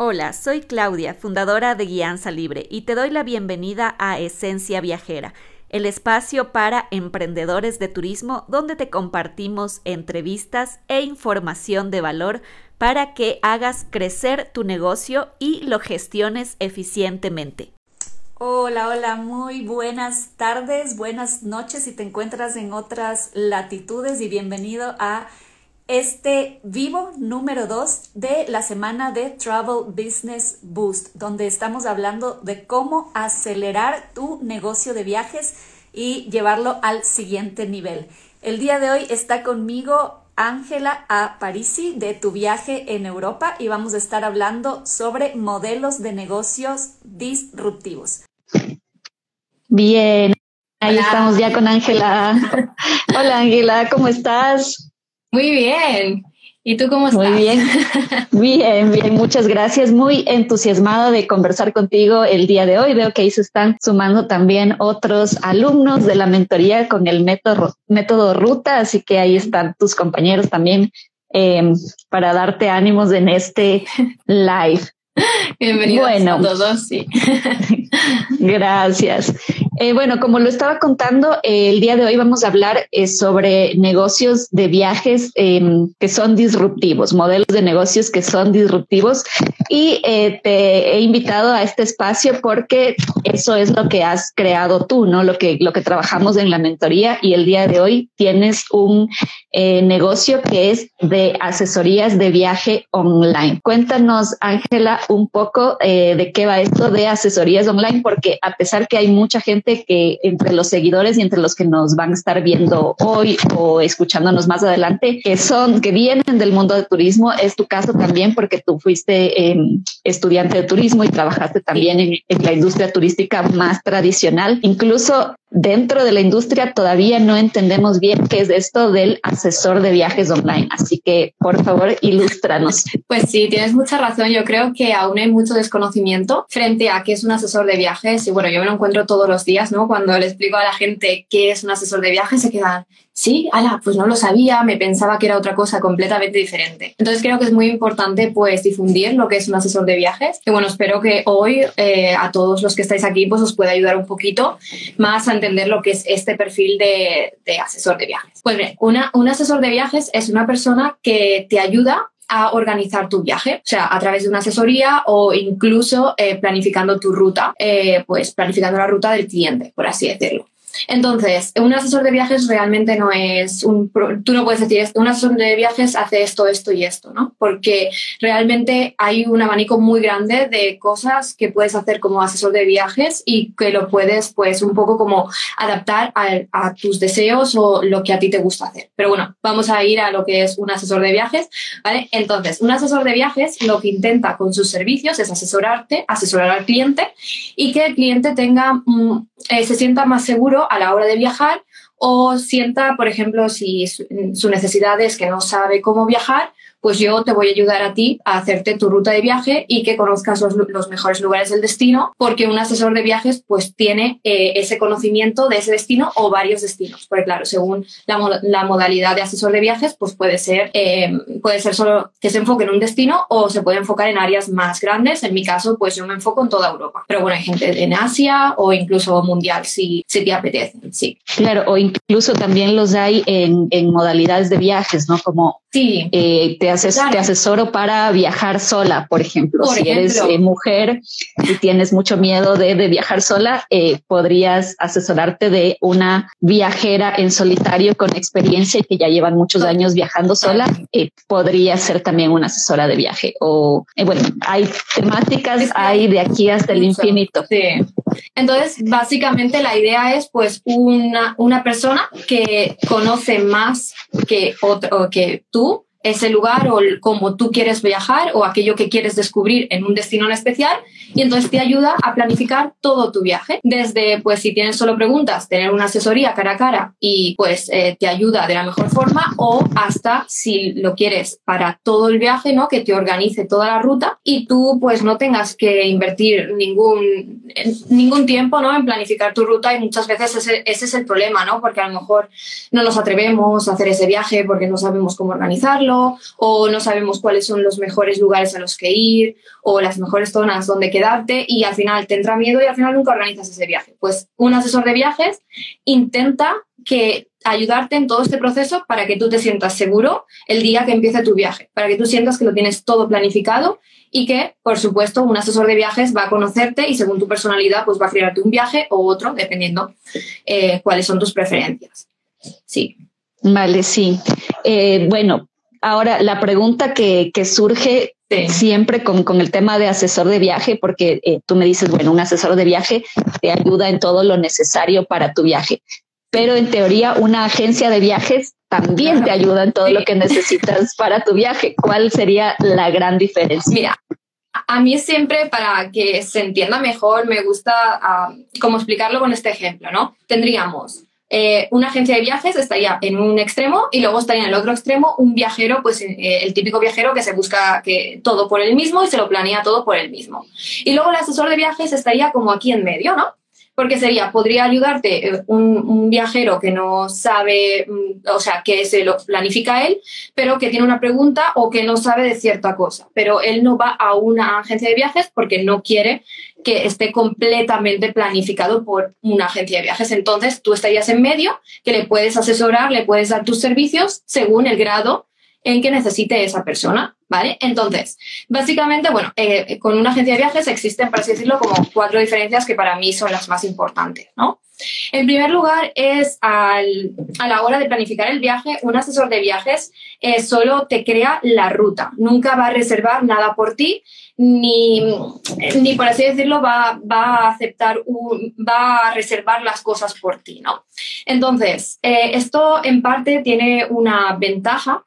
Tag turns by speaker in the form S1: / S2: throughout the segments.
S1: Hola, soy Claudia, fundadora de Guianza Libre, y te doy la bienvenida a Esencia Viajera, el espacio para emprendedores de turismo donde te compartimos entrevistas e información de valor para que hagas crecer tu negocio y lo gestiones eficientemente. Hola, hola, muy buenas tardes, buenas noches si te encuentras en otras latitudes y bienvenido a este vivo número 2 de la semana de Travel Business Boost, donde estamos hablando de cómo acelerar tu negocio de viajes y llevarlo al siguiente nivel. El día de hoy está conmigo Ángela A. Parisi de Tu viaje en Europa y vamos a estar hablando sobre modelos de negocios disruptivos.
S2: Bien, ahí estamos ya con Ángela. Hola Ángela, ¿cómo estás?
S3: Muy bien. ¿Y tú cómo estás?
S2: Muy bien, bien, bien, muchas gracias. Muy entusiasmada de conversar contigo el día de hoy. Veo que ahí se están sumando también otros alumnos de la mentoría con el método, método Ruta, así que ahí están tus compañeros también eh, para darte ánimos en este live.
S3: Bienvenidos bueno, a todos. Sí.
S2: Gracias. Eh, bueno, como lo estaba contando, eh, el día de hoy vamos a hablar eh, sobre negocios de viajes em, que son disruptivos, modelos de negocios que son disruptivos. Y te he invitado a este espacio porque eso es lo que has creado tú, ¿no? Lo que, lo que trabajamos en la mentoría y el día de hoy tienes un negocio que es de asesorías de viaje online. Cuéntanos, Ángela, un poco de qué va esto de asesorías online, porque a pesar que hay mucha gente que entre los seguidores y entre los que nos van a estar viendo hoy o escuchándonos más adelante, que son, que vienen del mundo de turismo, es tu caso también porque tú fuiste em, estudiante de turismo y trabajaste también en, en la industria turística más tradicional. Incluso dentro de la industria todavía no entendemos bien qué es esto del asesor de viajes online. Así que, por favor, ilústranos.
S3: Pues sí, tienes mucha razón. Yo creo que aún hay mucho desconocimiento frente a qué es un asesor de viajes. Y bueno, yo me lo encuentro todos los días, ¿no? Cuando le explico a la gente qué es un asesor de viajes, se quedan, sí, ala, pues no lo sabía, me pensaba que era otra cosa completamente diferente. Entonces creo que es muy importante pues difundir lo que es un asesor de viajes. Y bueno, espero que hoy eh, a todos los que estáis aquí pues os pueda ayudar un poquito más a entender lo que es este perfil de, asesor de viajes. Pues bien, una, un asesor de viajes es una persona que te ayuda a organizar tu viaje, o sea, a través de una asesoría o incluso eh, planificando tu ruta, eh, pues planificando la ruta del cliente, por así decirlo. Entonces, un asesor de viajes realmente no es un... Tú no puedes decir, un asesor de viajes hace esto, esto y esto, ¿no? Porque realmente hay un abanico muy grande de cosas que puedes hacer como asesor de viajes y que lo puedes, pues, un poco como adaptar a, tus deseos o lo que a ti te gusta hacer. Pero bueno, vamos a ir a lo que es un asesor de viajes, ¿vale? Entonces, un asesor de viajes lo que intenta con sus servicios es asesorarte, asesorar al cliente y que el cliente tenga, mm, eh, se sienta más seguro a la hora de viajar o sienta, por ejemplo, si su necesidad es que no sabe cómo viajar, pues yo te voy a ayudar a ti a hacerte tu ruta de viaje y que conozcas los, mejores lugares del destino, porque un asesor de viajes pues tiene eh, ese conocimiento de ese destino o varios destinos. Porque claro, según la, modalidad de asesor de viajes, pues puede ser, eh, puede ser solo que se enfoque en un destino o se puede enfocar en áreas más grandes. En mi caso, pues yo me enfoco en toda Europa. Pero bueno, hay gente en Asia o incluso mundial si, si te apetece. Sí.
S2: Claro, o incluso también los hay en, en modalidades de viajes, ¿no? Como
S3: Sí.
S2: Eh, te, te asesoro para viajar sola, por ejemplo. si eres eh, mujer y tienes mucho miedo de, viajar sola, eh, podrías asesorarte de una viajera en solitario con experiencia y que ya llevan muchos años viajando sola. podría ser también una asesora de viaje. O bueno, hay temáticas, hay de aquí hasta el infinito.
S3: Sí. Entonces, básicamente la idea es pues una, una persona que conoce más que otro, que tú ese lugar o cómo tú quieres viajar o aquello que quieres descubrir en un destino en especial y entonces te ayuda a planificar todo tu viaje. Desde, pues si tienes solo preguntas, tener una asesoría cara a cara y pues eh, te ayuda de la mejor forma o hasta si lo quieres para todo el viaje, ¿no? Que te organice toda la ruta y tú pues no tengas que invertir ningún, ningún tiempo, ¿no? En planificar tu ruta y muchas veces ese, ese es el problema, ¿no? Porque a lo mejor no nos atrevemos a hacer ese viaje porque no sabemos cómo organizarlo o no sabemos cuáles son los mejores lugares a los que ir, o las mejores zonas donde quedarte, y al final te entra miedo y al final nunca organizas ese viaje. Pues un asesor de viajes intenta que ayudarte en todo este proceso para que tú te sientas seguro el día que empiece tu viaje, para que tú sientas que lo tienes todo planificado y que, por supuesto, un asesor de viajes va a conocerte y según tu personalidad, pues va a crearte un viaje o otro, dependiendo eh, cuáles son tus preferencias. Sí.
S2: Vale, sí. Eh, bueno, ahora la pregunta que, surge siempre con, el tema de asesor de viaje, porque eh, tú me dices, bueno, un asesor de viaje te ayuda en todo lo necesario para tu viaje, pero en teoría una agencia de viajes también te ayuda en todo lo que necesitas para tu viaje. ¿Cuál sería la gran diferencia?
S3: Mira, a mí siempre para que se entienda mejor me gusta ah, como explicarlo con este ejemplo, ¿no? Tendríamos eh, una agencia de viajes estaría en un extremo y luego estaría en el otro extremo un viajero, pues eh, el típico viajero que se busca que todo por él mismo y se lo planea todo por él mismo. Y luego el asesor de viajes estaría como aquí en medio, ¿no? Porque sería, podría ayudarte eh, un, viajero que no sabe, mm, o sea, que se lo planifica él, pero que tiene una pregunta o que no sabe de cierta cosa. Pero él no va a una agencia de viajes porque no quiere que esté completamente planificado por una agencia de viajes. Entonces, tú estarías en medio, que le puedes asesorar, le puedes dar tus servicios según el grado en que necesite esa persona, ¿vale? Entonces, básicamente, bueno, eh, con una agencia de viajes existen, por así decirlo, como cuatro diferencias que para mí son las más importantes, ¿no? En primer lugar, es a la hora de planificar el viaje, un asesor de viajes eh, solo te crea la ruta, nunca va a reservar nada por ti, ni, ni por así decirlo, va, va a aceptar, va a reservar las cosas por ti, ¿no? Entonces, eh, esto en parte tiene una ventaja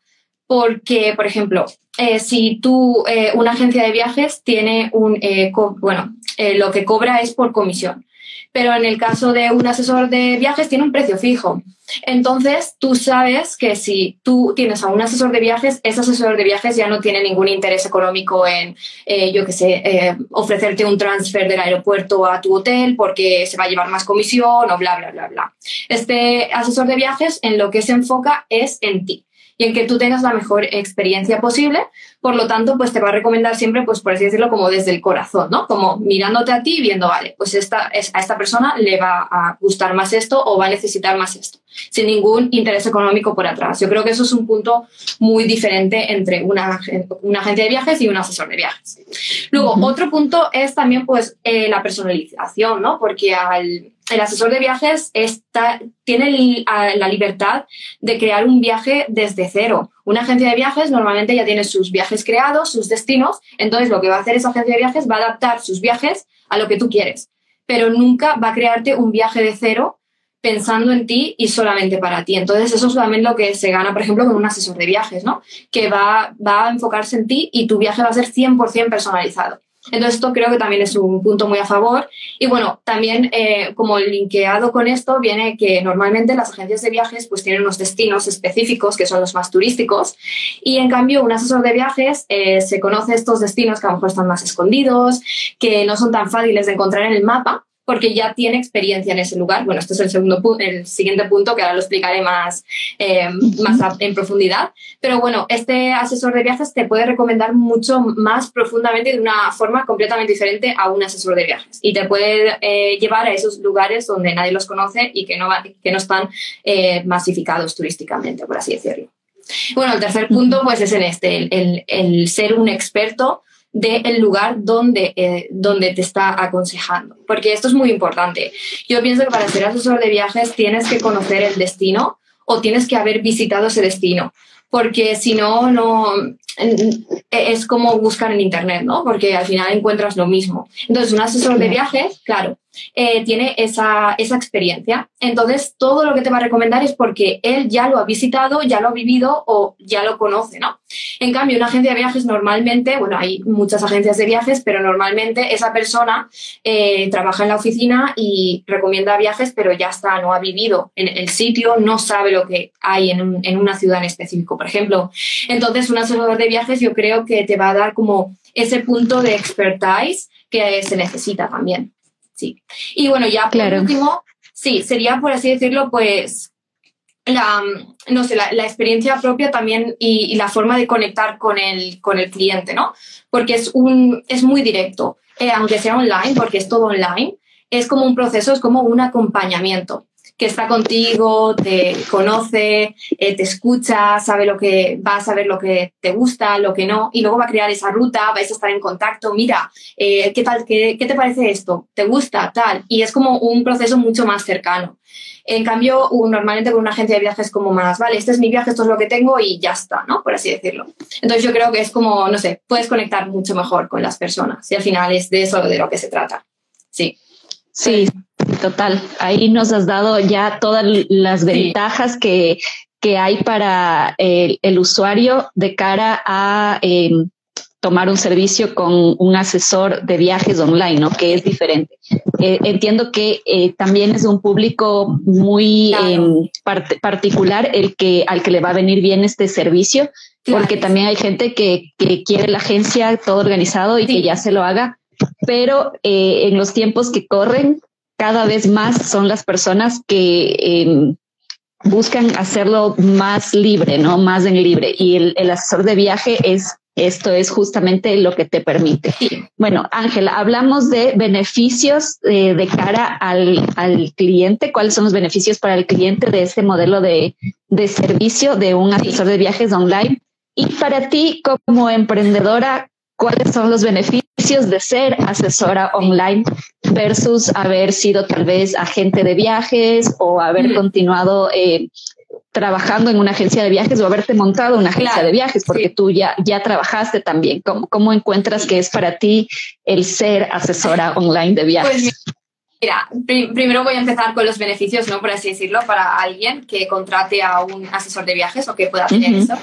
S3: porque, por ejemplo, eh, si tú, eh, una agencia de viajes tiene un, eh, bueno, lo que cobra es por comisión, pero en el caso de un asesor de viajes tiene un precio fijo. Entonces, tú sabes que si tú tienes a un asesor de viajes, ese asesor de viajes ya no tiene ningún interés económico en, yo qué sé, ofrecerte un transfer del aeropuerto a tu hotel porque se va a llevar más comisión o bla, bla, bla, bla. Este asesor de viajes en lo que se enfoca es en ti y en que tú tengas la mejor experiencia posible. Por lo tanto, pues te va a recomendar siempre, pues por así decirlo, como desde el corazón, ¿no? Como mirándote a ti y viendo, vale, pues esta, a esta persona le va a gustar más esto o va a necesitar más esto, sin ningún interés económico por atrás. Yo creo que eso es un punto muy diferente entre una, una agencia de viajes y un asesor de viajes. Luego, otro punto es también, pues, eh, la personalización, ¿no? Porque al el asesor de viajes está, tiene la libertad de crear un viaje desde cero. Una agencia de viajes normalmente ya tiene sus viajes creados, sus destinos, entonces lo que va a hacer esa agencia de viajes va a adaptar sus viajes a lo que tú quieres, pero nunca va a crearte un viaje de cero pensando en ti y solamente para ti. Entonces, eso es solamente lo que se gana, por ejemplo, con un asesor de viajes, ¿no? Que va, va a enfocarse en ti y tu viaje va a ser 100% personalizado. Entonces, esto creo que también es un punto muy a favor. Y bueno, también eh, como linkeado con esto viene que normalmente las agencias de viajes pues tienen unos destinos específicos que son los más turísticos y en cambio un asesor de viajes eh, se conoce estos destinos que a lo mejor están más escondidos, que no son tan fáciles de encontrar en el mapa porque ya tiene experiencia en ese lugar. Bueno, este es el, segundo el siguiente punto que ahora lo explicaré más, eh, más en profundidad. Pero bueno, este asesor de viajes te puede recomendar mucho más profundamente de una forma completamente diferente a un asesor de viajes y te puede eh, llevar a esos lugares donde nadie los conoce y que no, que no están eh, masificados turísticamente, por así decirlo. Bueno, el tercer punto pues es en este, el, el ser un experto del lugar donde, eh, donde te está aconsejando. Porque esto es muy importante. Yo pienso que para ser asesor de viajes tienes que conocer el destino o tienes que haber visitado ese destino. Porque si no, no es como buscar en Internet, ¿no? Porque al final encuentras lo mismo. Entonces, un asesor de viajes, claro, eh, tiene esa, esa, experiencia. Entonces, todo lo que te va a recomendar es porque él ya lo ha visitado, ya lo ha vivido o ya lo conoce, ¿no? En cambio, una agencia de viajes normalmente, bueno, hay muchas agencias de viajes, pero normalmente esa persona eh, trabaja en la oficina y recomienda viajes, pero ya está, no ha vivido en el sitio, no sabe lo que hay en, en una ciudad en específico, por ejemplo. Entonces, un asesor de viajes yo creo que te va a dar como ese punto de expertise que se necesita también. Sí. Y bueno, ya por último, sí, sería por así decirlo, pues la, no sé, la, experiencia propia también y, la forma de conectar con el, con el cliente, ¿no? Porque es, un, es muy directo, eh, aunque sea online, porque es todo online, es como un proceso, es como un acompañamiento que está contigo, te conoce, eh, te escucha, sabe lo que va a saber lo que te gusta, lo que no, y luego va a crear esa ruta, vais a estar en contacto, mira, eh, ¿qué tal, qué, qué, te parece esto? ¿Te gusta? Tal. Y es como un proceso mucho más cercano. En cambio, normalmente con una agencia de viajes como más, vale, este es mi viaje, esto es lo que tengo y ya está, ¿no? Por así decirlo. Entonces yo creo que es como, no sé, puedes conectar mucho mejor con las personas y al final es de eso de lo que se trata. Sí.
S2: Sí, total. Ahí nos has dado ya todas las ventajas que, que, hay para el, usuario de cara a em, tomar un servicio con un asesor de viajes online, ¿no? Que es diferente. Eh, entiendo que eh, también es un público muy em, particular el que al que le va a venir bien este servicio, porque también hay gente que, que, quiere la agencia todo organizado y que ya se lo haga pero eh, en los tiempos que corren, cada vez más son las personas que em, buscan hacerlo más libre, ¿no? Más en libre. Y el, asesor de viaje es esto es justamente lo que te permite. Bueno, Ángela, hablamos de beneficios eh, de cara al, cliente. ¿Cuáles son los beneficios para el cliente de este modelo de, de servicio de un asesor de viajes online? Y para ti, como emprendedora, cuáles son los beneficios de ser asesora online versus haber sido tal vez agente de viajes o haber continuado eh, trabajando en una agencia de viajes o haberte montado una agencia de viajes, porque tú ya, ya trabajaste también. ¿Cómo, ¿Cómo encuentras que es para ti el ser asesora online de viajes?
S3: Pues Mira, primero voy a empezar con los beneficios, ¿no? Por así decirlo, para alguien que contrate a un asesor de viajes o que pueda tener eso.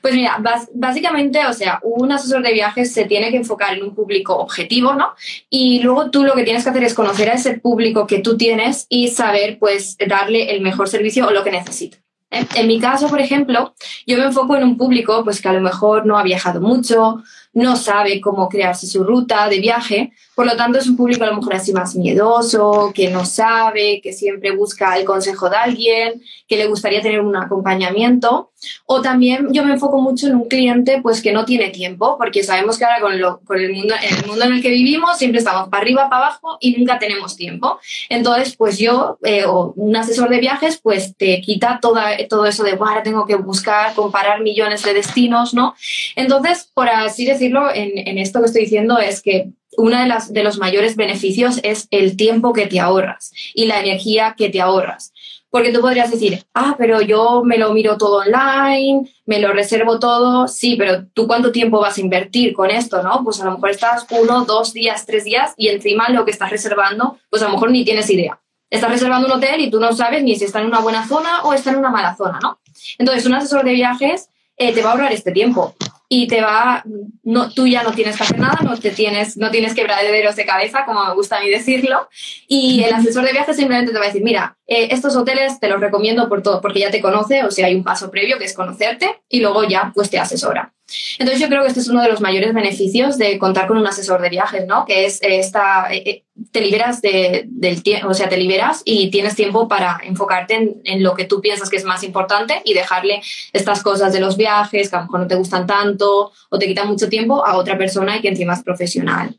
S3: Pues mira, básicamente, o sea, un asesor de viajes se tiene que enfocar en un público objetivo, ¿no? Y luego tú lo que tienes que hacer es conocer a ese público que tú tienes y saber, pues, darle el mejor servicio o lo que necesita. ¿eh? En mi caso, por ejemplo, yo me enfoco en un público pues que a lo mejor no ha viajado mucho, no sabe cómo crearse su ruta de viaje, por lo tanto es un público a lo mejor así más miedoso, que no sabe, que siempre busca el consejo de alguien, que le gustaría tener un acompañamiento. O también yo me enfoco mucho en un cliente pues que no tiene tiempo, porque sabemos que ahora con, lo, con el, mundo, el mundo en el que vivimos siempre estamos para arriba, para abajo y nunca tenemos tiempo. Entonces, pues yo eh, o un asesor de viajes pues te quita toda, todo eso de, ahora tengo que buscar, comparar millones de destinos, ¿no? Entonces, por así decirlo, en, esto que estoy diciendo es que uno de, las, de los mayores beneficios es el tiempo que te ahorras y la energía que te ahorras. Porque tú podrías decir, ah, pero yo me lo miro todo online, me lo reservo todo. Sí, pero tú cuánto tiempo vas a invertir con esto, ¿no? Pues a lo mejor estás uno, dos días, tres días y encima lo que estás reservando, pues a lo mejor ni tienes idea. Estás reservando un hotel y tú no sabes ni si está en una buena zona o está en una mala zona, ¿no? Entonces, un asesor de viajes eh, te va a ahorrar este tiempo. Y te va, no, tú ya no tienes que hacer nada, no, te tienes, no tienes quebraderos de cabeza, como me gusta a mí decirlo, y el asesor de viajes simplemente te va a decir, mira, eh, estos hoteles te los recomiendo por todo, porque ya te conoce, o sea, hay un paso previo que es conocerte y luego ya pues te asesora. Entonces yo creo que este es uno de los mayores beneficios de contar con un asesor de viajes, ¿no? Que es esta, eh, te liberas de, del tiempo, o sea, te liberas y tienes tiempo para enfocarte en, lo que tú piensas que es más importante y dejarle estas cosas de los viajes que a lo mejor no te gustan tanto o te quitan mucho tiempo a otra persona y que encima es profesional.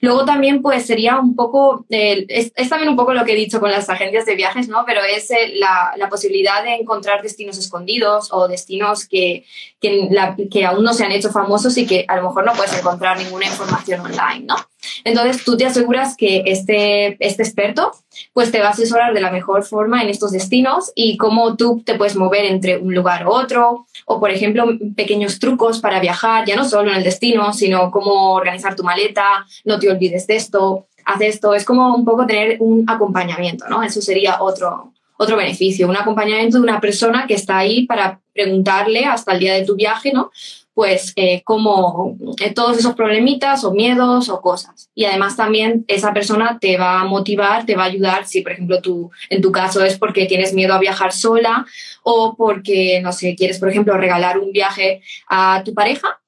S3: Luego también pues sería un poco, es, también un poco lo que he dicho con las agencias de viajes, ¿no? Pero es eh, la, la, posibilidad de encontrar destinos escondidos o destinos que, que, que aún no se han hecho famosos y que a lo mejor no puedes encontrar ninguna información online, ¿no? Entonces tú te aseguras que este, este experto pues te va a asesorar de la mejor forma en estos destinos y cómo tú te puedes mover entre un lugar u otro o por ejemplo pequeños trucos para viajar, ya no solo en el destino, sino cómo organizar tu maleta, no te olvides de esto, haz esto, es como un poco tener un acompañamiento, ¿no? Eso sería otro, otro beneficio, un acompañamiento de una persona que está ahí para preguntarle hasta el día de tu viaje, ¿no? Pues eh, como eh, todos esos problemitas o miedos o cosas. Y además también esa persona te va a motivar, te va a ayudar si, por ejemplo, tú, en tu caso es porque tienes miedo a viajar sola o porque, no sé, quieres, por ejemplo, regalar un viaje a tu pareja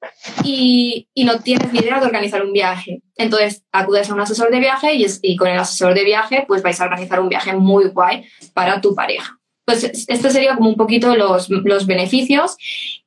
S3: y, y no tienes ni idea de organizar un viaje. Entonces acudes a un asesor de viaje y, y con el asesor de viaje pues vais a organizar un viaje muy guay para tu pareja. Pues esto sería como un poquito los, los beneficios.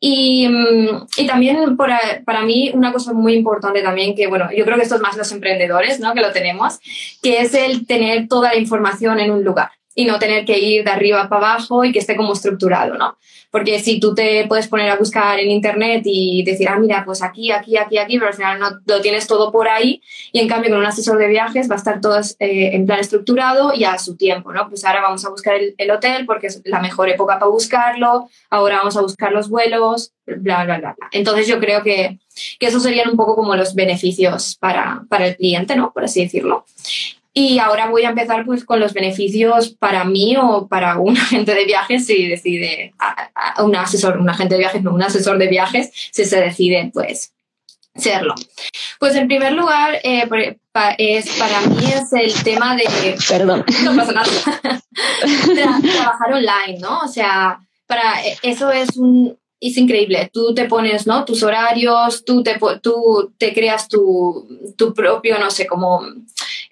S3: Y, mm, y también para, para, mí una cosa muy importante también, que bueno, yo creo que esto es más los emprendedores, ¿no? Que lo tenemos, que es el tener toda la información en un lugar y no tener que ir de arriba para abajo y que esté como estructurado, ¿no? Porque si tú te puedes poner a buscar en internet y decir, ah, mira, pues aquí, aquí, aquí, aquí, pero al final no lo tienes todo por ahí y en cambio con un asesor de viajes va a estar todo eh, en plan estructurado y a su tiempo, ¿no? Pues ahora vamos a buscar el, el, hotel porque es la mejor época para buscarlo, ahora vamos a buscar los vuelos, bla, bla, bla. bla. Entonces yo creo que, que esos serían un poco como los beneficios para, para el cliente, ¿no? Por así decirlo. Y ahora voy a empezar pues con los beneficios para mí o para un agente de viajes si decide, a, a un asesor, un agente de viajes, no, un asesor de viajes, si se decide pues serlo. Pues en primer lugar, eh, es, para mí es el tema de...
S2: Perdón.
S3: No pasa nada. trabajar online, ¿no? O sea, para eso es un, es increíble. Tú te pones, ¿no? Tus horarios, tú te, tú te creas tu, tu propio, no sé, como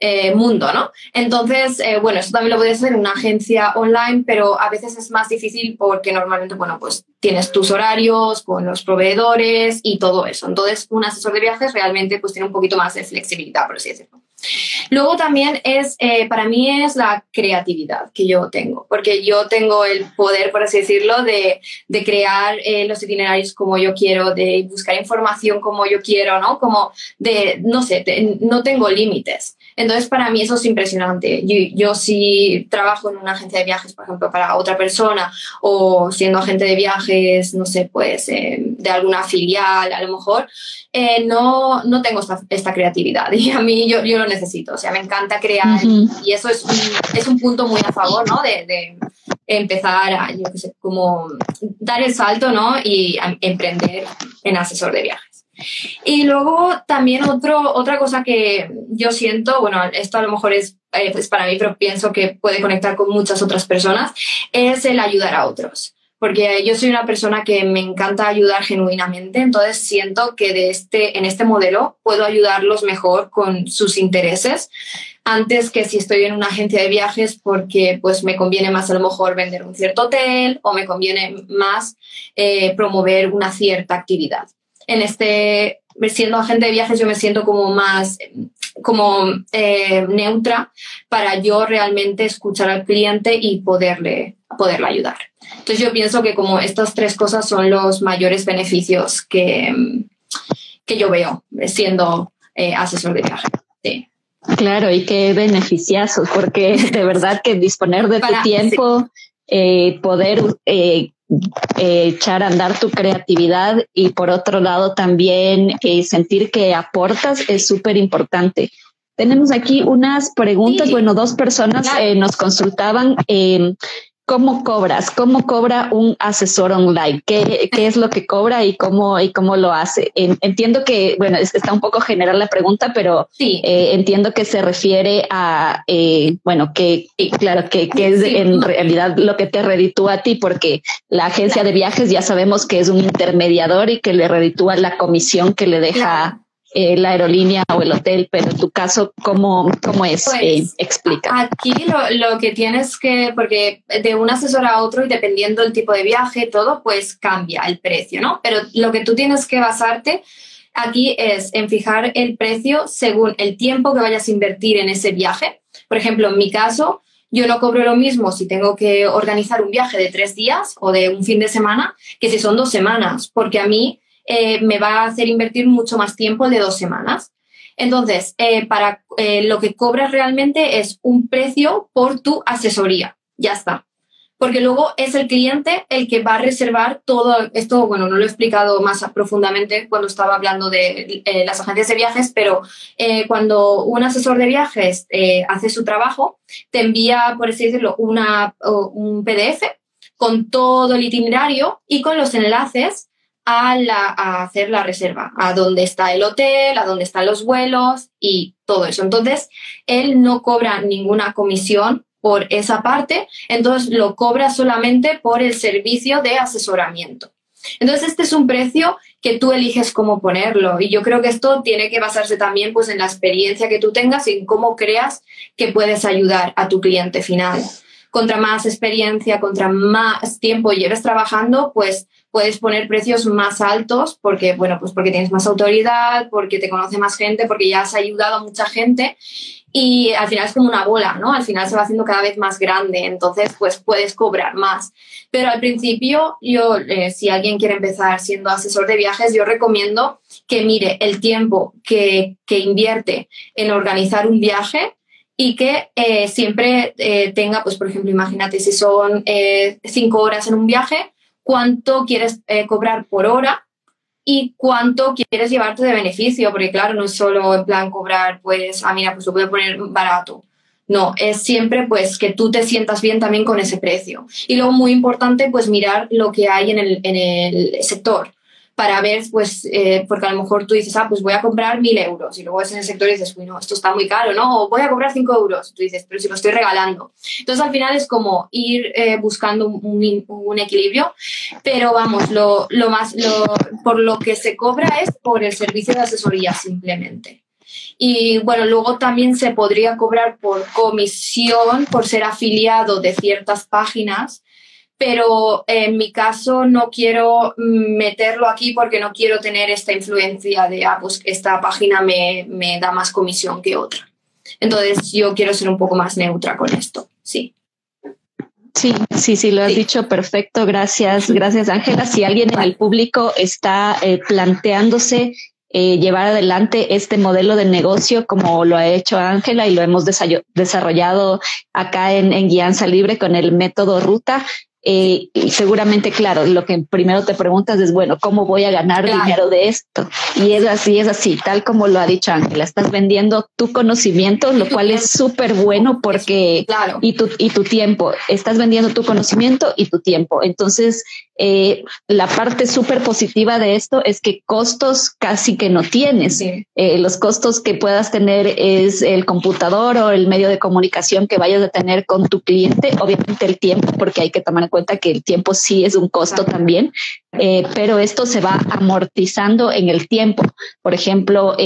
S3: eh, mundo, ¿no? Entonces, eh, bueno, eso también lo puedes hacer en una agencia online, pero a veces es más difícil porque normalmente, bueno, pues tienes tus horarios con los proveedores y todo eso. Entonces, un asesor de viajes realmente pues tiene un poquito más de flexibilidad, por así decirlo. Luego también es, eh, para mí es la creatividad que yo tengo, porque yo tengo el poder, por así decirlo, de, de crear los itinerarios como yo quiero, de buscar información como yo quiero, ¿no? Como de, no sé, no tengo límites. Entonces, para mí eso es impresionante. Yo, yo si trabajo en una agencia de viajes, por ejemplo, para otra persona, o siendo agente de viajes, no sé, pues eh, de alguna filial, a lo mejor, eh, no, no tengo esta, esta, creatividad y a mí yo, yo lo necesito. O sea, me encanta crear uh -huh. y eso es un, es un punto muy a favor, ¿no? De, de empezar a, yo qué sé, como dar el salto, ¿no? Y emprender en asesor de viajes. Y luego también otro, otra cosa que yo siento, bueno, esto a lo mejor es, eh, es para mí, pero pienso que puede conectar con muchas otras personas, es el ayudar a otros porque yo soy una persona que me encanta ayudar genuinamente, entonces siento que de este, en este modelo puedo ayudarlos mejor con sus intereses antes que si estoy en una agencia de viajes porque pues me conviene más a lo mejor vender un cierto hotel o me conviene más eh, promover una cierta actividad. En este, siendo agente de viajes yo me siento como más como eh, neutra para yo realmente escuchar al cliente y poderle, poderle ayudar. Entonces yo pienso que como estas tres cosas son los mayores beneficios que, que yo veo siendo eh, asesor de viaje. Sí.
S2: Claro, y qué beneficiazo, porque de verdad que disponer de Para, tu tiempo, sí. eh, poder eh, eh, echar a andar tu creatividad y por otro lado también eh, sentir que aportas es súper importante. Tenemos aquí unas preguntas, sí. bueno, dos personas eh, nos consultaban eh, ¿Cómo cobras? ¿Cómo cobra un asesor online? ¿Qué, qué es lo que cobra y cómo, y cómo lo hace? Entiendo que, bueno, está un poco general la pregunta, pero sí. eh, entiendo que se refiere a, eh, bueno, que, claro, que, que es sí. en realidad lo que te reditúa a ti, porque la agencia claro. de viajes ya sabemos que es un intermediador y que le reditúa la comisión que le deja claro eh, la aerolínea o el hotel, pero en tu caso, ¿cómo, cómo es? Pues, eh, explica.
S3: Aquí lo, lo, que tienes que, porque de un asesor a otro y dependiendo del tipo de viaje, todo, pues cambia el precio, ¿no? Pero lo que tú tienes que basarte aquí es en fijar el precio según el tiempo que vayas a invertir en ese viaje. Por ejemplo, en mi caso, yo no cobro lo mismo si tengo que organizar un viaje de tres días o de un fin de semana que si son dos semanas, porque a mí eh, me va a hacer invertir mucho más tiempo de dos semanas. Entonces, eh, para eh, lo que cobras realmente es un precio por tu asesoría. Ya está. Porque luego es el cliente el que va a reservar todo esto. Bueno, no lo he explicado más profundamente cuando estaba hablando de las agencias de viajes, pero cuando un asesor de viajes hace su trabajo, te envía, por así decirlo, una, un PDF con todo el itinerario y con los enlaces a, hacer la reserva, a dónde está el hotel, a dónde están los vuelos y todo eso. Entonces, él no cobra ninguna comisión por esa parte, entonces lo cobra solamente por el servicio de asesoramiento. Entonces, este es un precio que tú eliges cómo ponerlo y yo creo que esto tiene que basarse también pues, en la experiencia que tú tengas y en cómo creas que puedes ayudar a tu cliente final. contra más experiencia, contra más tiempo lleves trabajando, pues puedes poner precios más altos porque, bueno, pues porque tienes más autoridad, porque te conoce más gente, porque ya has ayudado a mucha gente y al final es como una bola, ¿no? Al final se va haciendo cada vez más grande, entonces pues puedes cobrar más. Pero al principio, yo, eh, si alguien quiere empezar siendo asesor de viajes, yo recomiendo que mire el tiempo que, que invierte en organizar un viaje y que eh, siempre eh, tenga, pues por ejemplo, imagínate si son cinco horas en un viaje, cuánto quieres cobrar por hora y cuánto quieres llevarte de beneficio, porque claro, no es solo en plan cobrar, pues, ah, mira, pues lo voy a poner barato. No, es siempre pues que tú te sientas bien también con ese precio. Y luego muy importante pues mirar lo que hay en el, en el sector para ver, pues, eh, porque a lo mejor tú dices, ah, pues voy a comprar mil euros y luego es en el sector y dices, uy, no, esto está muy caro, ¿no? O voy a comprar cinco euros. Tú dices, pero si lo estoy regalando. Entonces, al final es como ir eh, buscando un, un, equilibrio, pero vamos, lo, lo más, lo, por lo que se cobra es por el servicio de asesoría simplemente. Y bueno, luego también se podría cobrar por comisión, por ser afiliado de ciertas páginas, pero en mi caso no quiero meterlo aquí porque no quiero tener esta influencia de, ah, pues esta página me, me da más comisión que otra. Entonces yo quiero ser un poco más neutra con esto, sí.
S2: Sí, sí, sí, lo has dicho perfecto. Gracias, gracias Ángela. Si alguien en el público está eh, planteándose eh, llevar adelante este modelo de negocio como lo ha hecho Ángela y lo hemos desarrollado acá en, en Guianza Libre con el método Ruta, eh, y seguramente, claro, lo que primero te preguntas es, bueno, ¿cómo voy a ganar dinero de esto? Y es así, es así, tal como lo ha dicho Ángela, estás vendiendo tu conocimiento, lo cual es súper bueno porque, claro. y, tu, y tu tiempo, estás vendiendo tu conocimiento y tu tiempo. Entonces, eh, la parte súper positiva de esto es que costos casi que no tienes. Eh, los costos que puedas tener es el computador o el medio de comunicación que vayas a tener con tu cliente, obviamente el tiempo, porque hay que tomar en cuenta que el tiempo sí es un costo también, eh, pero esto se va amortizando en el tiempo. Por ejemplo,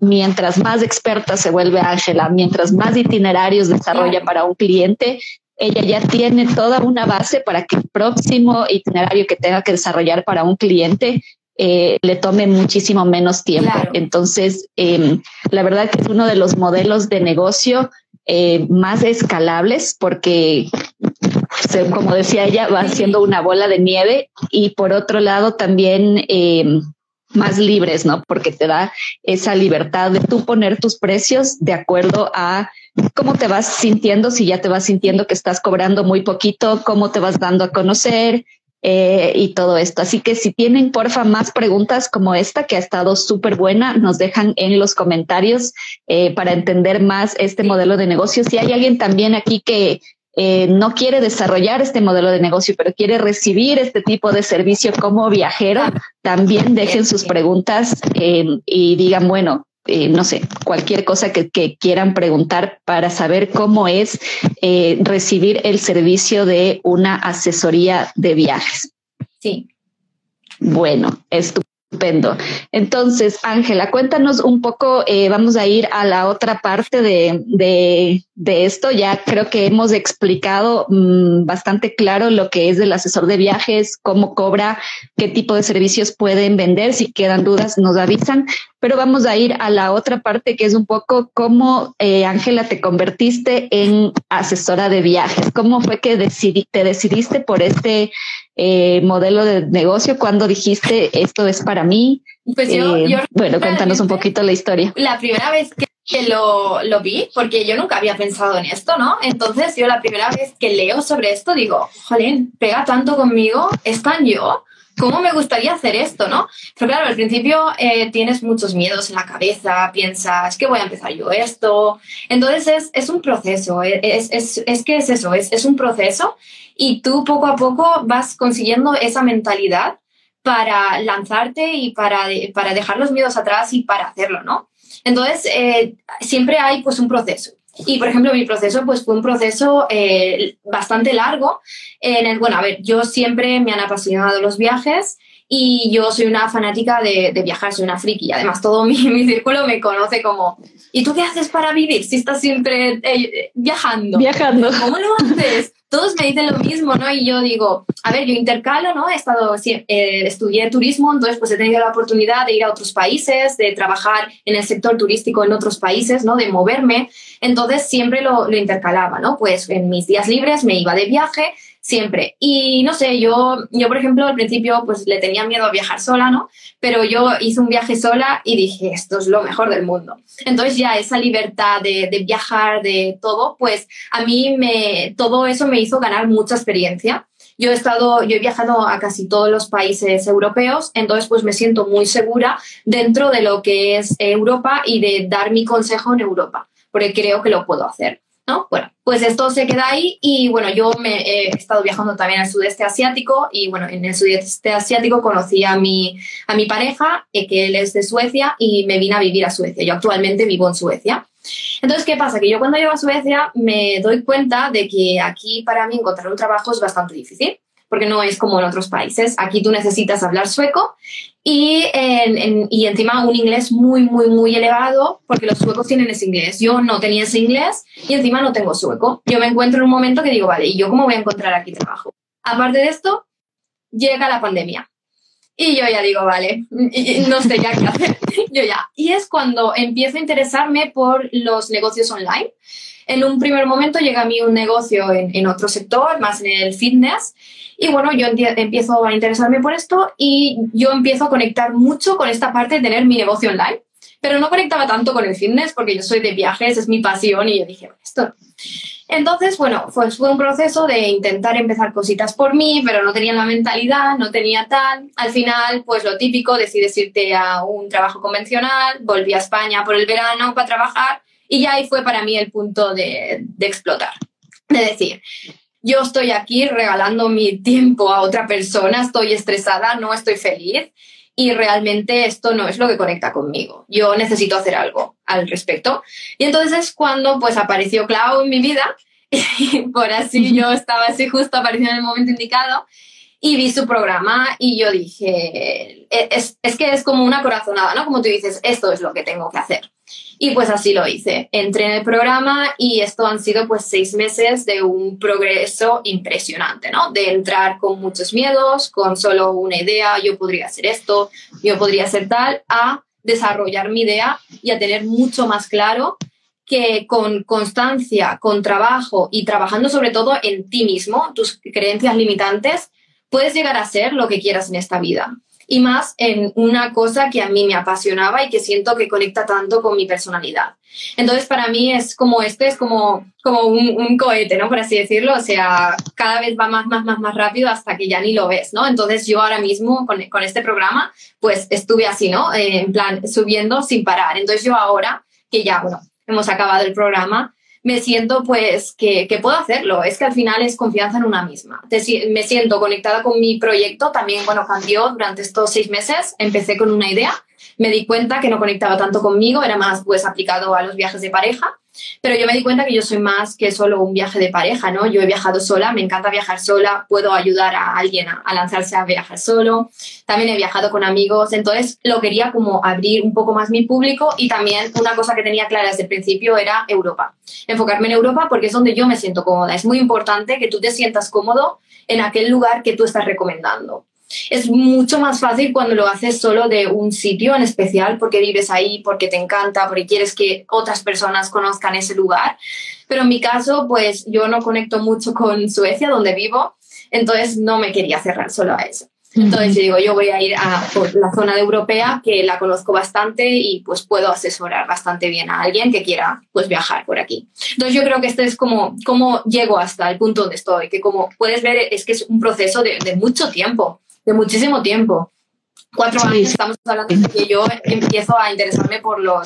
S2: mientras más experta se vuelve Ángela, mientras más itinerarios desarrolla para un cliente, ella ya tiene toda una base para que el próximo itinerario que tenga que desarrollar para un cliente eh, le tome muchísimo menos tiempo. Entonces, em, la verdad que es uno de los modelos de negocio eh, más escalables porque, como decía ella, va siendo una bola de nieve y por otro lado también em, más libres, ¿no? Porque te da esa libertad de tú poner tus precios de acuerdo a cómo te vas sintiendo, si ya te vas sintiendo que estás cobrando muy poquito, cómo te vas dando a conocer eh, y todo esto. Así que si tienen, porfa, más preguntas como esta, que ha estado súper buena, nos dejan en los comentarios eh, para entender más este modelo de negocio. Si hay alguien también aquí que eh, no quiere desarrollar este modelo de negocio, pero quiere recibir este tipo de servicio como viajero, también dejen sus preguntas y digan, bueno, eh, no sé, cualquier cosa que, quieran preguntar para saber cómo es eh, recibir el servicio de una asesoría de viajes.
S3: Sí.
S2: Bueno, estupendo. Estupendo. Entonces, Ángela, cuéntanos un poco, eh, vamos a ir a la otra parte de, de, esto. Ya creo que hemos explicado mmm, bastante claro lo que es el asesor de viajes, cómo cobra, qué tipo de servicios pueden vender. Si quedan dudas, nos avisan. Pero vamos a ir a la otra parte que es un poco cómo, eh, Ángela, te convertiste en asesora de viajes. ¿Cómo fue que decidí, te decidiste por este eh, modelo de negocio? cuando dijiste esto es para mí?
S3: Pues yo, eh,
S2: bueno, cuéntanos un poquito la historia.
S3: La primera vez que lo, lo, vi, porque yo nunca había pensado en esto, ¿no? Entonces yo la primera vez que leo sobre esto digo, jolín, pega tanto conmigo, es tan yo. ¿Cómo me gustaría hacer esto, no? Pero claro, al principio eh, tienes muchos miedos en la cabeza, piensas, que voy a empezar yo esto? Entonces es, es un proceso, es, es, es, que es eso, es, es un proceso y tú poco a poco vas consiguiendo esa mentalidad para lanzarte y para, para dejar los miedos atrás y para hacerlo, ¿no? Entonces, eh, siempre hay pues un proceso. Y, por ejemplo, mi proceso pues fue un proceso eh, bastante largo. En el, bueno, a ver, yo siempre me han apasionado los viajes y yo soy una fanática de, de viajar, soy una friki. Además, todo mi, mi, círculo me conoce como, ¿y tú qué haces para vivir si estás siempre eh, viajando?
S2: Viajando.
S3: ¿Cómo lo haces? Todos me dicen lo mismo, ¿no? Y yo digo, a ver, yo intercalo, ¿no? He estado, eh, estudié turismo, entonces pues he tenido la oportunidad de ir a otros países, de trabajar en el sector turístico en otros países, ¿no? De moverme. Entonces siempre lo, lo intercalaba, ¿no? Pues en mis días libres me iba de viaje siempre. Y no sé, yo, yo por ejemplo al principio pues le tenía miedo a viajar sola, ¿no? Pero yo hice un viaje sola y dije, esto es lo mejor del mundo. Entonces ya esa libertad de, viajar, de todo, pues a mí me, todo eso me hizo ganar mucha experiencia. Yo he estado, yo he viajado a casi todos los países europeos, entonces pues me siento muy segura dentro de lo que es Europa y de dar mi consejo en Europa, porque creo que lo puedo hacer. Bueno, pues esto se queda ahí y bueno, yo me he estado viajando también al sudeste asiático y bueno, en el sudeste asiático conocí a mi, a mi pareja, eh, que él es de Suecia y me vine a vivir a Suecia. Yo actualmente vivo en Suecia. Entonces, ¿qué pasa? Que yo cuando llego a Suecia me doy cuenta de que aquí para mí encontrar un trabajo es bastante difícil porque no es como en otros países. Aquí tú necesitas hablar sueco y, y encima un inglés muy, muy, muy elevado, porque los suecos tienen ese inglés. Yo no tenía ese inglés y encima no tengo sueco. Yo me encuentro en un momento que digo, vale, ¿y yo cómo voy a encontrar aquí trabajo? Aparte de esto, llega la pandemia. Y yo ya digo, vale, no sé ya qué hacer. yo ya. Y es cuando empiezo a interesarme por los negocios online. En un primer momento llega a mí un negocio en, en otro sector, más en el fitness, y bueno, yo empiezo a interesarme por esto y yo empiezo a conectar mucho con esta parte de tener mi negocio online. Pero no conectaba tanto con el fitness porque yo soy de viajes, es mi pasión y yo dije, esto. Entonces, bueno, pues fue un proceso de intentar empezar cositas por mí, pero no tenía la mentalidad, no tenía tal. Al final, pues lo típico, decides irte a un trabajo convencional, volví a España por el verano para trabajar y ya ahí fue para mí el punto de, de explotar. De decir, yo estoy aquí regalando mi tiempo a otra persona, estoy estresada, no estoy feliz y realmente esto no es lo que conecta conmigo. Yo necesito hacer algo al respecto. Y entonces es cuando pues apareció Clau en mi vida y por así yo estaba así justo apareció en el momento indicado y vi su programa y yo dije, e-, es, es que es como una corazonada, ¿no? Como tú dices, esto es lo que tengo que hacer. Y pues así lo hice. Entré en el programa y esto han sido pues seis meses de un progreso impresionante, ¿no? De entrar con muchos miedos, con solo una idea, yo podría hacer esto, yo podría hacer tal, a desarrollar mi idea y a tener mucho más claro que con constancia, con trabajo y trabajando sobre todo en ti mismo, tus creencias limitantes, puedes llegar a ser lo que quieras en esta vida y más en una cosa que a mí me apasionaba y que siento que conecta tanto con mi personalidad. Entonces, para mí es como este, es como, como un, cohete, ¿no? Por así decirlo. O sea, cada vez va más, más, más, más rápido hasta que ya ni lo ves, ¿no? Entonces, yo ahora mismo con, con este programa, pues estuve así, ¿no? Eh, en plan, subiendo sin parar. Entonces, yo ahora que ya, bueno, hemos acabado el programa, me siento pues que, que, puedo hacerlo. Es que al final es confianza en una misma. me siento conectada con mi proyecto. También, bueno, cambió durante estos seis meses. Empecé con una idea. Me di cuenta que no conectaba tanto conmigo, era más pues aplicado a los viajes de pareja. Pero yo me di cuenta que yo soy más que solo un viaje de pareja, ¿no? Yo he viajado sola, me encanta viajar sola, puedo ayudar a alguien a, lanzarse a viajar solo. También he viajado con amigos, entonces lo quería como abrir un poco más mi público y también una cosa que tenía clara desde el principio era Europa. Enfocarme en Europa porque es donde yo me siento cómoda. Es muy importante que tú te sientas cómodo en aquel lugar que tú estás recomendando. Es mucho más fácil cuando lo haces solo de un sitio en especial porque vives ahí, porque te encanta, porque quieres que otras personas conozcan ese lugar. Pero en mi caso, pues yo no conecto mucho con Suecia, donde vivo, entonces no me quería cerrar solo a eso. Entonces digo, yo voy a ir a la zona de europea, que la conozco bastante y pues puedo asesorar bastante bien a alguien que quiera pues viajar por aquí. Entonces yo creo que este es como cómo llego hasta el punto donde estoy, que como puedes ver es que es un proceso de, de mucho tiempo de muchísimo tiempo. Cuatro años estamos hablando de que yo empiezo a interesarme por los,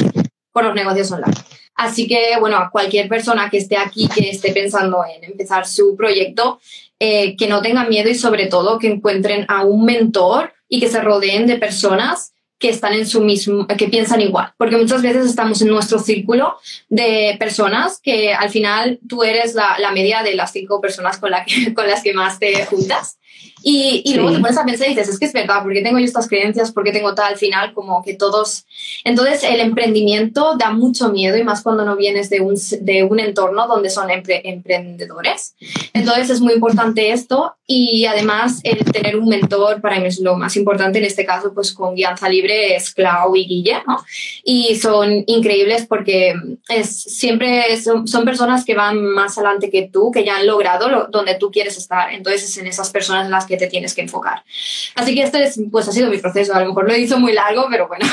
S3: por los negocios online. Así que, bueno, a cualquier persona que esté aquí, que esté pensando en empezar su proyecto, eh, que no tenga miedo y sobre todo que encuentren a un mentor y que se rodeen de personas que están en su mismo, que piensan igual, porque muchas veces estamos en nuestro círculo de personas que al final tú eres la, la media de las cinco personas con, la con las que más te juntas Y, y luego te pones a pensar y dices, es que es verdad, porque tengo yo estas creencias, porque tengo tal, al final, como que todos... Entonces, el emprendimiento da mucho miedo y más cuando no vienes de un, de un entorno donde son emprendedores. Entonces, es muy importante esto y además el tener un mentor para mí es lo más importante. En este caso, pues con Guianza Libre es Clau y Guille, ¿no? Y son increíbles porque es, siempre son, son personas que van más adelante que tú, que ya han logrado lo, donde tú quieres estar. Entonces, es en esas personas en las que te tienes que enfocar. Así que este es, pues ha sido mi proceso. A lo mejor lo hizo muy largo, pero bueno.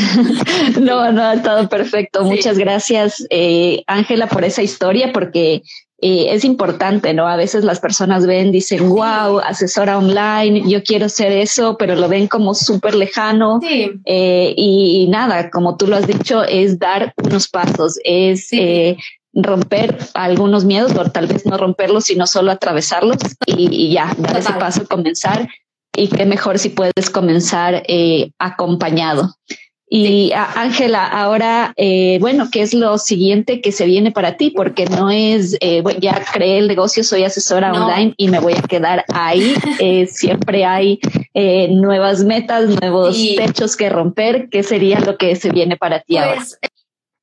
S2: no, no, ha estado perfecto. Muchas gracias, eh, Ángela, por esa historia, porque eh, es importante, ¿no? A veces las personas ven, dicen, wow, asesora online, yo quiero ser eso, pero lo ven como súper lejano. Sí. Eh, y, nada, como tú lo has dicho, es dar unos pasos, es romper algunos miedos, o tal vez no romperlos, sino solo atravesarlos y, ya, dar ese paso, comenzar. Y qué mejor si puedes comenzar eh, acompañado. Y Ángela, ahora, eh, bueno, ¿qué es lo siguiente que se viene para ti? Porque no es, eh, ya creé el negocio, soy asesora online y me voy a quedar ahí. siempre hay nuevas metas, nuevos techos que romper. ¿Qué sería lo que se viene para ti ahora?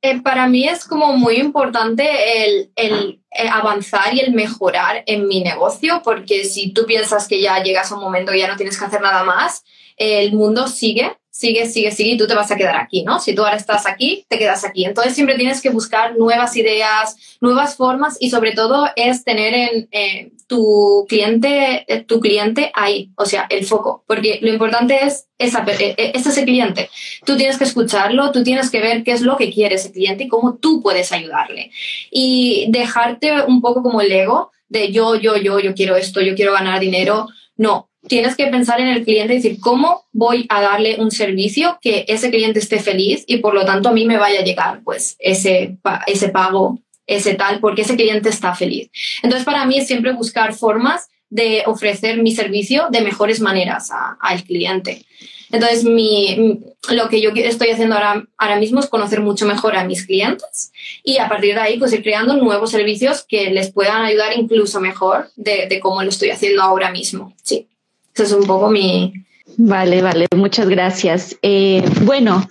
S3: Eh, para mí es como muy importante el, el, eh, avanzar y el mejorar en mi negocio, porque si tú piensas que ya llegas a un momento y ya no tienes que hacer nada más, el mundo sigue sigue, sigue, sigue y tú te vas a quedar aquí, ¿no? Si tú ahora estás aquí, te quedas aquí. Entonces siempre tienes que buscar nuevas ideas, nuevas formas y sobre todo es tener en tu cliente, eh, tu cliente ahí, o sea, el foco, porque lo importante es esa, eh, es ese cliente. Tú tienes que escucharlo, tú tienes que ver qué es lo que quiere ese cliente y cómo tú puedes ayudarle. Y dejarte un poco como el ego de yo, yo, yo, yo quiero esto, yo quiero ganar dinero. No, tienes que pensar en el cliente y decir, ¿cómo voy a darle un servicio que ese cliente esté feliz y por lo tanto a mí me vaya a llegar pues ese, ese pago, ese tal, porque ese cliente está feliz? Entonces para mí es siempre buscar formas de ofrecer mi servicio de mejores maneras al cliente. Entonces, mi, lo que yo estoy haciendo ahora, ahora mismo es conocer mucho mejor a mis clientes y a partir de ahí, pues ir creando nuevos servicios que les puedan ayudar incluso mejor de, de cómo lo estoy haciendo ahora mismo. Sí es un poco mi...
S2: Vale, vale, muchas gracias. Eh, bueno,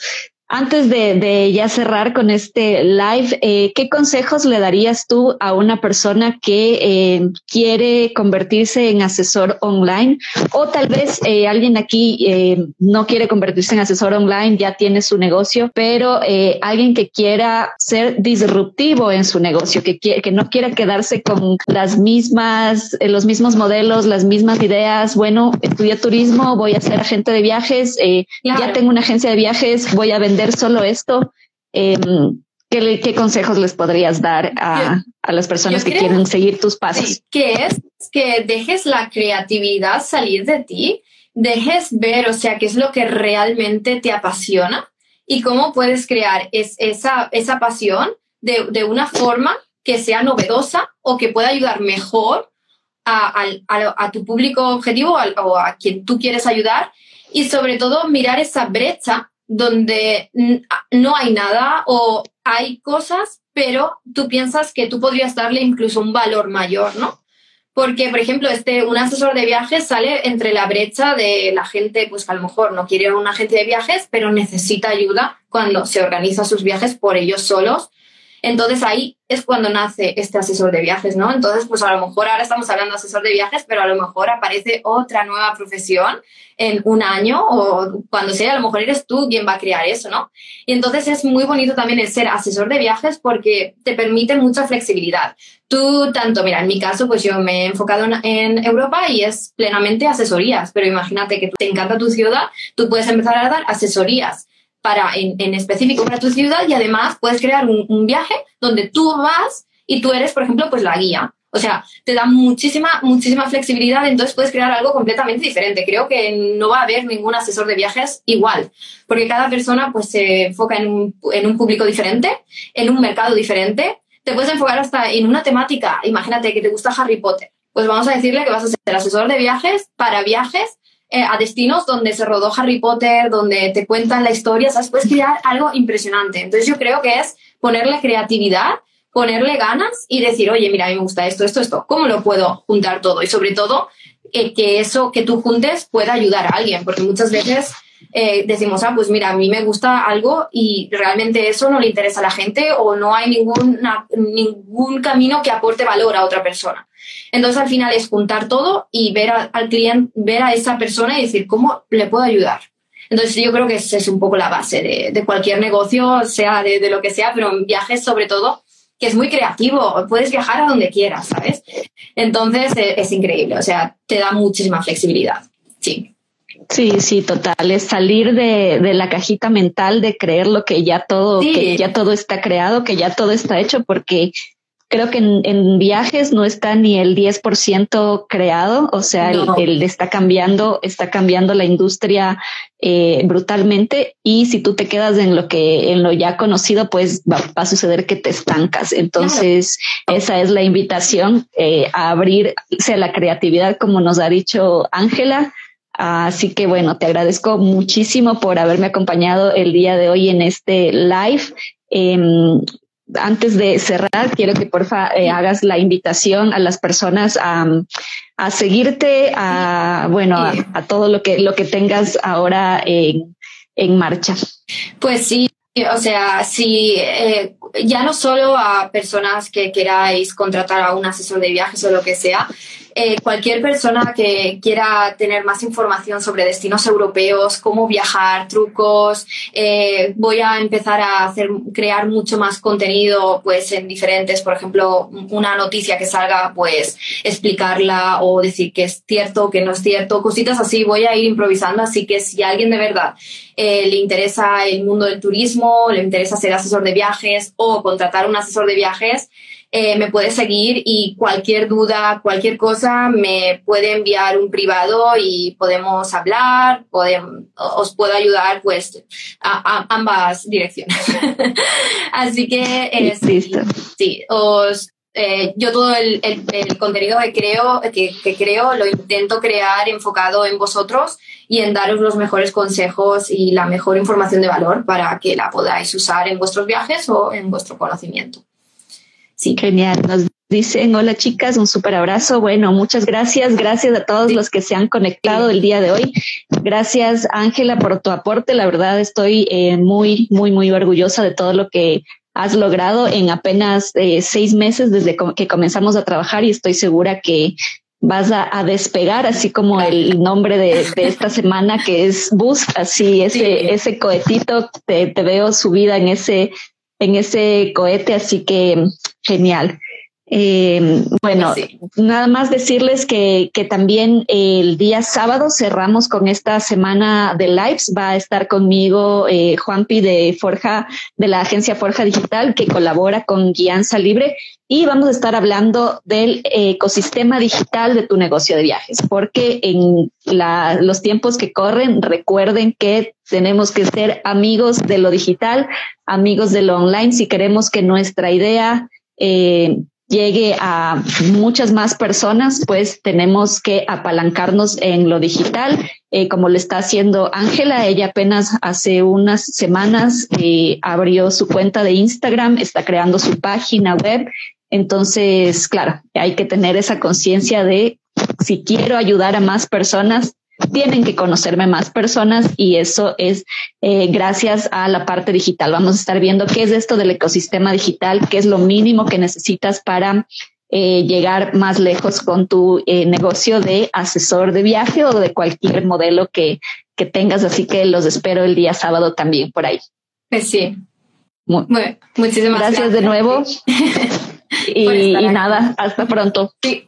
S2: antes de, ya cerrar con este live, eh, ¿qué consejos le darías tú a una persona que eh, quiere convertirse en asesor online? O tal vez eh, alguien aquí no quiere convertirse en asesor online, ya tiene su negocio, pero alguien que quiera ser disruptivo en su negocio, que, que no quiera quedarse con las mismas, los mismos modelos, las mismas ideas. Bueno, estudié turismo, voy a ser agente de viajes, ya tengo una agencia de viajes, voy a vender solo esto, em, ¿qué, consejos les podrías dar a, las personas que quieren seguir tus pasos?
S3: que es que dejes la creatividad salir de ti, dejes ver, o sea, qué es lo que realmente te apasiona y cómo puedes crear esa, esa pasión de, una forma que sea novedosa o que pueda ayudar mejor a, tu público objetivo o a quien tú quieres ayudar y sobre todo mirar esa brecha donde no hay nada o hay cosas, pero tú piensas que tú podrías darle incluso un valor mayor, ¿no? Porque, por ejemplo, este, un asesor de viajes sale entre la brecha de la gente, pues que a lo mejor no quiere un agente de viajes, pero necesita ayuda cuando se organiza sus viajes por ellos solos. Entonces ahí es cuando nace este asesor de viajes, ¿no? Entonces, pues a lo mejor ahora estamos hablando de asesor de viajes, pero a lo mejor aparece otra nueva profesión en un año o cuando sea, a lo mejor eres tú quien va a crear eso, ¿no? Y entonces es muy bonito también el ser asesor de viajes porque te permite mucha flexibilidad. Tú, tanto, mira, en mi caso, pues yo me he enfocado en, Europa y es plenamente asesorías, pero imagínate que te encanta tu ciudad, tú puedes empezar a dar asesorías para, en, específico para tu ciudad y además puedes crear un, un viaje donde tú vas y tú eres, por ejemplo, pues la guía. O sea, te da muchísima, muchísima flexibilidad, entonces puedes crear algo completamente diferente. Creo que no va a haber ningún asesor de viajes igual, porque cada persona pues se enfoca en un, en un público diferente, en un mercado diferente. Te puedes enfocar hasta en una temática. Imagínate que te gusta Harry Potter. Pues vamos a decirle que vas a ser asesor de viajes para viajes eh, a destinos donde se rodó Harry Potter, donde te cuentan la historia, ¿sabes? Puedes crear algo impresionante. Entonces yo creo que es ponerle creatividad ponerle ganas y decir, oye, mira, a mí me gusta esto, esto, esto, ¿cómo lo puedo juntar todo? Y sobre todo, eh, que eso que tú juntes pueda ayudar a alguien, porque muchas veces eh, decimos, ah, pues mira, a mí me gusta algo y realmente eso no le interesa a la gente o no hay ningún, ningún camino que aporte valor a otra persona. Entonces al final es juntar todo y ver al cliente, ver a esa persona y decir, ¿cómo le puedo ayudar? Entonces yo creo que esa es un poco la base de, de cualquier negocio, sea de, de, lo que sea, pero en viajes sobre todo, que es muy creativo, puedes viajar a donde quieras, ¿sabes? Entonces eh, es increíble, o sea, te da muchísima flexibilidad, sí.
S2: Sí, sí, total. Es salir de, de, la cajita mental de creer lo que ya todo, sí. que ya todo está creado, que ya todo está hecho, porque creo que en, en viajes no está ni el 10% creado, o sea, no. el, el, está cambiando, está cambiando la industria eh, brutalmente y si tú te quedas en lo que, en lo ya conocido, pues va, va a suceder que te estancas. Entonces, claro. esa es la invitación eh, a abrirse a la creatividad, como nos ha dicho Ángela. Así que bueno, te agradezco muchísimo por haberme acompañado el día de hoy en este live. Eh, antes de cerrar, quiero que porfa eh, hagas la invitación a las personas a, a seguirte, a bueno, a, a, todo lo que lo que tengas ahora en, en marcha.
S3: Pues sí, o sea, si eh, ya no solo a personas que queráis contratar a un asesor de viajes o lo que sea, eh, cualquier persona que quiera tener más información sobre destinos europeos, cómo viajar, trucos, eh, voy a empezar a hacer, crear mucho más contenido, pues en diferentes, por ejemplo, una noticia que salga, pues explicarla o decir que es cierto, que no es cierto, cositas así, voy a ir improvisando, así que si a alguien de verdad eh, le interesa el mundo del turismo, le interesa ser asesor de viajes o contratar un asesor de viajes, eh, me puede seguir y cualquier duda, cualquier cosa, me puede enviar un privado y podemos hablar, podemos, os puedo ayudar pues a, a ambas direcciones. Así que eh, sí, sí, os, eh, yo todo el, el, el, contenido que creo, que, que creo lo intento crear enfocado en vosotros y en daros los mejores consejos y la mejor información de valor para que la podáis usar en vuestros viajes o en vuestro conocimiento.
S2: Sí. Genial. Nos dicen, hola chicas, un súper abrazo. Bueno, muchas gracias. Gracias a todos los que se han conectado el día de hoy. Gracias, Ángela, por tu aporte. La verdad estoy eh, muy, muy, muy orgullosa de todo lo que has logrado en apenas eh, seis meses desde que comenzamos a trabajar y estoy segura que vas a, a despegar, así como el nombre de, de, esta semana que es Boost, así ese, sí. ese cohetito, te, te veo subida en ese en ese cohete, así que genial. Eh, bueno, sí. nada más decirles que, que también el día sábado cerramos con esta semana de lives. Va a estar conmigo eh, Juanpi de Forja, de la agencia Forja Digital, que colabora con Guianza Libre. Y vamos a estar hablando del ecosistema digital de tu negocio de viajes, porque en la, los tiempos que corren, recuerden que tenemos que ser amigos de lo digital, amigos de lo online, si queremos que nuestra idea eh, llegue a muchas más personas, pues tenemos que apalancarnos en lo digital, eh, como lo está haciendo Ángela. Ella apenas hace unas semanas eh, abrió su cuenta de Instagram, está creando su página web. Entonces, claro, hay que tener esa conciencia de si quiero ayudar a más personas, tienen que conocerme más personas y eso es eh, gracias a la parte digital. Vamos a estar viendo qué es esto del ecosistema digital, qué es lo mínimo que necesitas para eh, llegar más lejos con tu eh, negocio de asesor de viaje o de cualquier modelo que, que tengas. Así que los espero el día sábado también por ahí.
S3: Pues sí.
S2: Muy, muchísimas gracias, gracias de nuevo. y, y nada, hasta pronto.
S3: Sí.